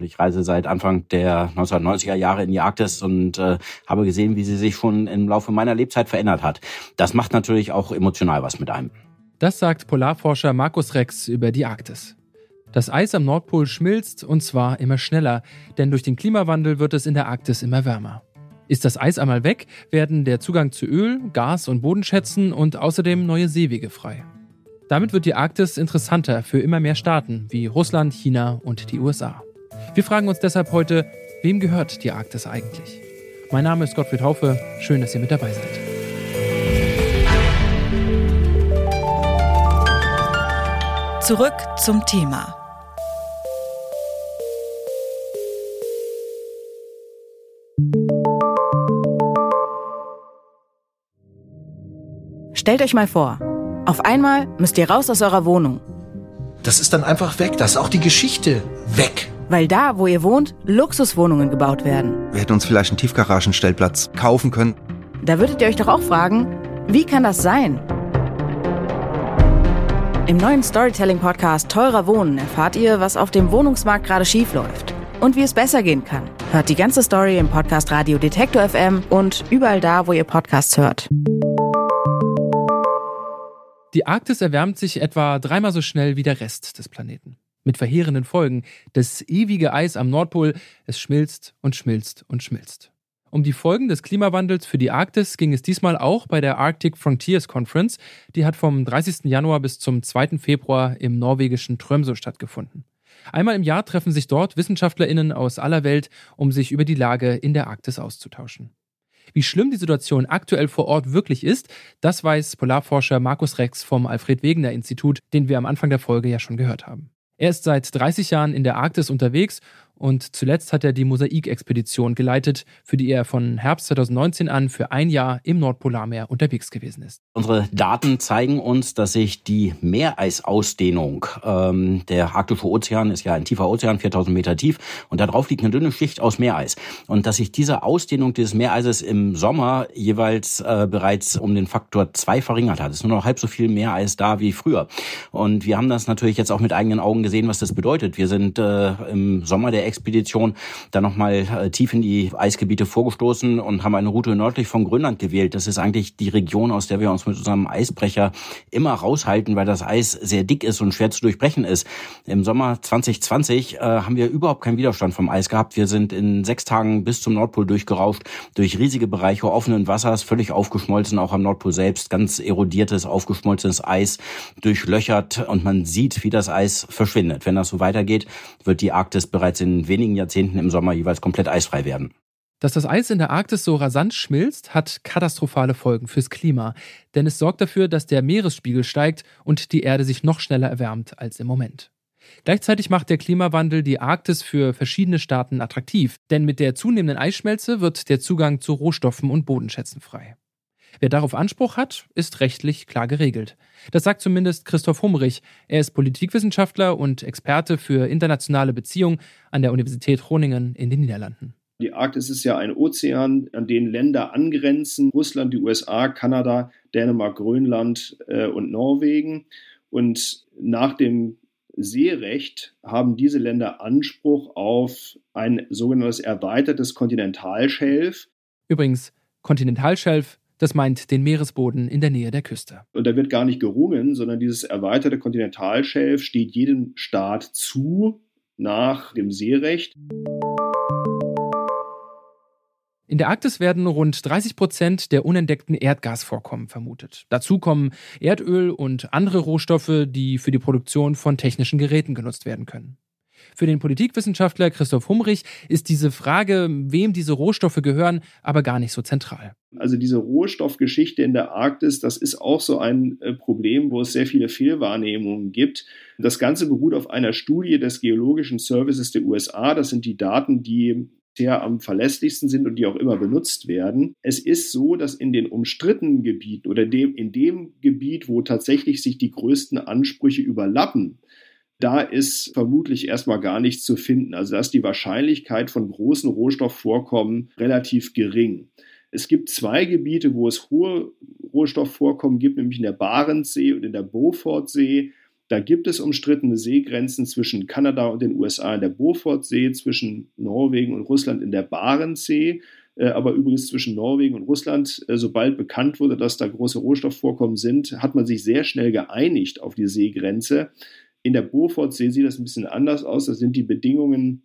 Ich reise seit Anfang der 1990er Jahre in die Arktis und äh, habe gesehen, wie sie sich schon im Laufe meiner Lebzeit verändert hat. Das macht natürlich auch emotional was mit einem. Das sagt Polarforscher Markus Rex über die Arktis. Das Eis am Nordpol schmilzt und zwar immer schneller, denn durch den Klimawandel wird es in der Arktis immer wärmer. Ist das Eis einmal weg, werden der Zugang zu Öl, Gas und Bodenschätzen und außerdem neue Seewege frei. Damit wird die Arktis interessanter für immer mehr Staaten wie Russland, China und die USA. Wir fragen uns deshalb heute, wem gehört die Arktis eigentlich? Mein Name ist Gottfried Haufe, schön, dass ihr mit dabei seid. Zurück zum Thema. Stellt euch mal vor, auf einmal müsst ihr raus aus eurer Wohnung. Das ist dann einfach weg, das ist auch die Geschichte weg. Weil da, wo ihr wohnt, Luxuswohnungen gebaut werden. Wir hätten uns vielleicht einen Tiefgaragenstellplatz kaufen können. Da würdet ihr euch doch auch fragen, wie kann das sein? Im neuen Storytelling-Podcast Teurer Wohnen erfahrt ihr, was auf dem Wohnungsmarkt gerade schief läuft und wie es besser gehen kann. Hört die ganze Story im Podcast Radio Detektor FM und überall da, wo ihr Podcasts hört. Die Arktis erwärmt sich etwa dreimal so schnell wie der Rest des Planeten. Mit verheerenden Folgen. Das ewige Eis am Nordpol, es schmilzt und schmilzt und schmilzt. Um die Folgen des Klimawandels für die Arktis ging es diesmal auch bei der Arctic Frontiers Conference. Die hat vom 30. Januar bis zum 2. Februar im norwegischen Tromsø stattgefunden. Einmal im Jahr treffen sich dort WissenschaftlerInnen aus aller Welt, um sich über die Lage in der Arktis auszutauschen. Wie schlimm die Situation aktuell vor Ort wirklich ist, das weiß Polarforscher Markus Rex vom Alfred Wegener Institut, den wir am Anfang der Folge ja schon gehört haben. Er ist seit 30 Jahren in der Arktis unterwegs und zuletzt hat er die Mosaik-Expedition geleitet, für die er von Herbst 2019 an für ein Jahr im Nordpolarmeer unterwegs gewesen ist. Unsere Daten zeigen uns, dass sich die Meereisausdehnung, ähm, der arktische Ozean ist ja ein tiefer Ozean, 4000 Meter tief, und da drauf liegt eine dünne Schicht aus Meereis. Und dass sich diese Ausdehnung dieses Meereises im Sommer jeweils äh, bereits um den Faktor zwei verringert hat. Es ist nur noch halb so viel Meereis da wie früher. Und wir haben das natürlich jetzt auch mit eigenen Augen gesehen, was das bedeutet. Wir sind äh, im Sommer der Expedition dann nochmal äh, tief in die Eisgebiete vorgestoßen und haben eine Route nördlich von Grönland gewählt. Das ist eigentlich die Region, aus der wir uns mit unserem Eisbrecher immer raushalten, weil das Eis sehr dick ist und schwer zu durchbrechen ist. Im Sommer 2020 äh, haben wir überhaupt keinen Widerstand vom Eis gehabt. Wir sind in sechs Tagen bis zum Nordpol durchgerauscht, durch riesige Bereiche offenen Wassers, völlig aufgeschmolzen, auch am Nordpol selbst, ganz erodiertes, aufgeschmolzenes Eis, durchlöchert und man sieht, wie das Eis verschwindet. Wenn das so weitergeht, wird die Arktis bereits in wenigen Jahrzehnten im Sommer jeweils komplett eisfrei werden. Dass das Eis in der Arktis so rasant schmilzt, hat katastrophale Folgen fürs Klima, denn es sorgt dafür, dass der Meeresspiegel steigt und die Erde sich noch schneller erwärmt als im Moment. Gleichzeitig macht der Klimawandel die Arktis für verschiedene Staaten attraktiv, denn mit der zunehmenden Eisschmelze wird der Zugang zu Rohstoffen und Bodenschätzen frei. Wer darauf Anspruch hat, ist rechtlich klar geregelt. Das sagt zumindest Christoph Humrich. Er ist Politikwissenschaftler und Experte für internationale Beziehungen an der Universität Groningen in den Niederlanden. Die Arktis ist ja ein Ozean, an den Länder angrenzen. Russland, die USA, Kanada, Dänemark, Grönland äh, und Norwegen. Und nach dem Seerecht haben diese Länder Anspruch auf ein sogenanntes erweitertes Kontinentalschelf. Übrigens, Kontinentalschelf das meint den Meeresboden in der Nähe der Küste. Und da wird gar nicht gerungen, sondern dieses erweiterte Kontinentalschelf steht jedem Staat zu nach dem Seerecht. In der Arktis werden rund 30 Prozent der unentdeckten Erdgasvorkommen vermutet. Dazu kommen Erdöl und andere Rohstoffe, die für die Produktion von technischen Geräten genutzt werden können. Für den Politikwissenschaftler Christoph Humrich ist diese Frage, wem diese Rohstoffe gehören, aber gar nicht so zentral. Also diese Rohstoffgeschichte in der Arktis, das ist auch so ein äh, Problem, wo es sehr viele Fehlwahrnehmungen gibt. Das Ganze beruht auf einer Studie des Geologischen Services der USA. Das sind die Daten, die bisher am verlässlichsten sind und die auch immer benutzt werden. Es ist so, dass in den umstrittenen Gebieten oder dem, in dem Gebiet, wo tatsächlich sich die größten Ansprüche überlappen, da ist vermutlich erstmal gar nichts zu finden. Also da ist die Wahrscheinlichkeit von großen Rohstoffvorkommen relativ gering. Es gibt zwei Gebiete, wo es hohe Rohstoffvorkommen gibt, nämlich in der Barentssee und in der Beaufortsee. Da gibt es umstrittene Seegrenzen zwischen Kanada und den USA in der Beaufortsee, zwischen Norwegen und Russland in der Barentssee. Äh, aber übrigens zwischen Norwegen und Russland, äh, sobald bekannt wurde, dass da große Rohstoffvorkommen sind, hat man sich sehr schnell geeinigt auf die Seegrenze. In der Beaufortsee sieht das ein bisschen anders aus. Da sind die Bedingungen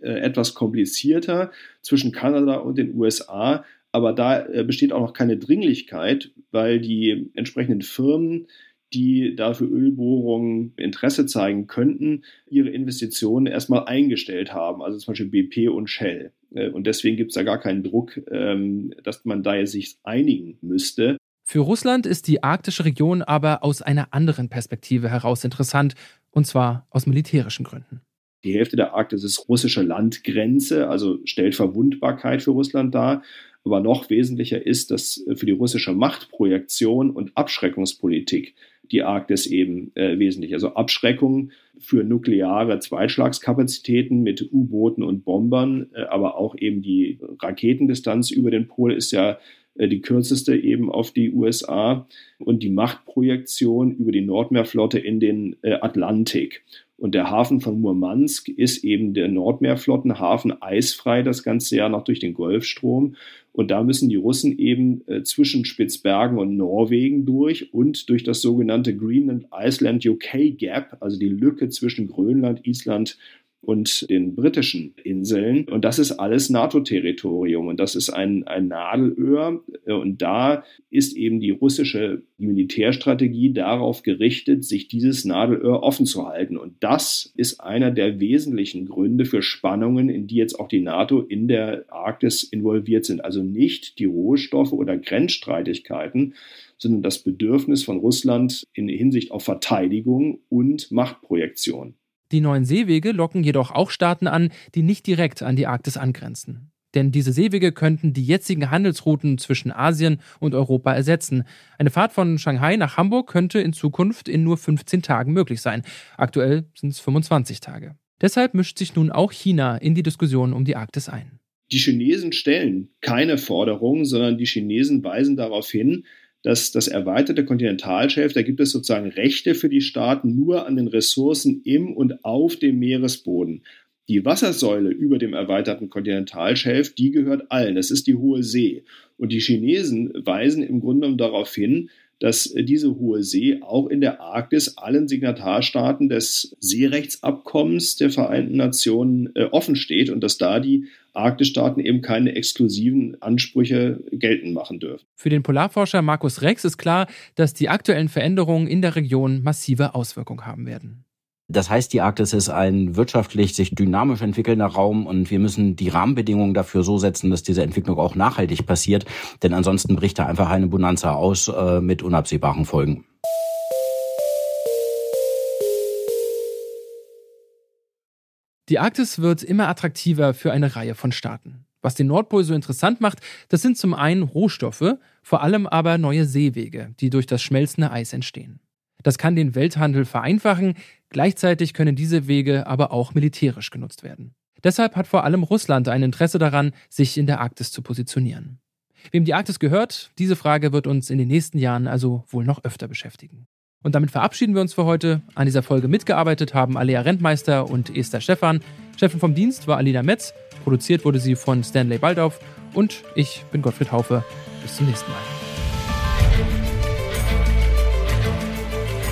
äh, etwas komplizierter zwischen Kanada und den USA. Aber da besteht auch noch keine Dringlichkeit, weil die entsprechenden Firmen die dafür Ölbohrungen Interesse zeigen könnten, ihre Investitionen erstmal eingestellt haben, also zum Beispiel BP und Shell. Äh, und deswegen gibt es da gar keinen Druck, ähm, dass man da sich einigen müsste. Für Russland ist die arktische Region aber aus einer anderen Perspektive heraus interessant, und zwar aus militärischen Gründen. Die Hälfte der Arktis ist russische Landgrenze, also stellt Verwundbarkeit für Russland dar. Aber noch wesentlicher ist, dass für die russische Machtprojektion und Abschreckungspolitik die Arktis eben äh, wesentlich. Also Abschreckung für nukleare Zweitschlagskapazitäten mit U-Booten und Bombern, äh, aber auch eben die Raketendistanz über den Pol ist ja äh, die kürzeste eben auf die USA und die Machtprojektion über die Nordmeerflotte in den äh, Atlantik. Und der Hafen von Murmansk ist eben der Nordmeerflottenhafen, eisfrei das ganze Jahr noch durch den Golfstrom. Und da müssen die Russen eben äh, zwischen Spitzbergen und Norwegen durch und durch das sogenannte Greenland Iceland UK Gap, also die Lücke zwischen Grönland, Island und den britischen Inseln. Und das ist alles NATO-Territorium und das ist ein, ein Nadelöhr. Und da ist eben die russische Militärstrategie darauf gerichtet, sich dieses Nadelöhr offen zu halten. Und das ist einer der wesentlichen Gründe für Spannungen, in die jetzt auch die NATO in der Arktis involviert sind. Also nicht die Rohstoffe oder Grenzstreitigkeiten, sondern das Bedürfnis von Russland in Hinsicht auf Verteidigung und Machtprojektion. Die neuen Seewege locken jedoch auch Staaten an, die nicht direkt an die Arktis angrenzen. Denn diese Seewege könnten die jetzigen Handelsrouten zwischen Asien und Europa ersetzen. Eine Fahrt von Shanghai nach Hamburg könnte in Zukunft in nur 15 Tagen möglich sein. Aktuell sind es 25 Tage. Deshalb mischt sich nun auch China in die Diskussion um die Arktis ein. Die Chinesen stellen keine Forderungen, sondern die Chinesen weisen darauf hin, dass das erweiterte Kontinentalschelf, da gibt es sozusagen Rechte für die Staaten nur an den Ressourcen im und auf dem Meeresboden. Die Wassersäule über dem erweiterten Kontinentalschelf, die gehört allen. Das ist die Hohe See. Und die Chinesen weisen im Grunde darauf hin, dass diese Hohe See auch in der Arktis allen Signatarstaaten des Seerechtsabkommens der Vereinten Nationen äh, offen steht und dass da die Arktisstaaten eben keine exklusiven Ansprüche geltend machen dürfen. Für den Polarforscher Markus Rex ist klar, dass die aktuellen Veränderungen in der Region massive Auswirkungen haben werden. Das heißt, die Arktis ist ein wirtschaftlich sich dynamisch entwickelnder Raum und wir müssen die Rahmenbedingungen dafür so setzen, dass diese Entwicklung auch nachhaltig passiert, denn ansonsten bricht da einfach eine Bonanza aus äh, mit unabsehbaren Folgen. Die Arktis wird immer attraktiver für eine Reihe von Staaten. Was den Nordpol so interessant macht, das sind zum einen Rohstoffe, vor allem aber neue Seewege, die durch das schmelzende Eis entstehen. Das kann den Welthandel vereinfachen, gleichzeitig können diese Wege aber auch militärisch genutzt werden. Deshalb hat vor allem Russland ein Interesse daran, sich in der Arktis zu positionieren. Wem die Arktis gehört, diese Frage wird uns in den nächsten Jahren also wohl noch öfter beschäftigen. Und damit verabschieden wir uns für heute. An dieser Folge mitgearbeitet haben Alea Rentmeister und Esther Stephan. Chefin vom Dienst war Alina Metz. Produziert wurde sie von Stanley Baldauf. Und ich bin Gottfried Haufe. Bis zum nächsten Mal.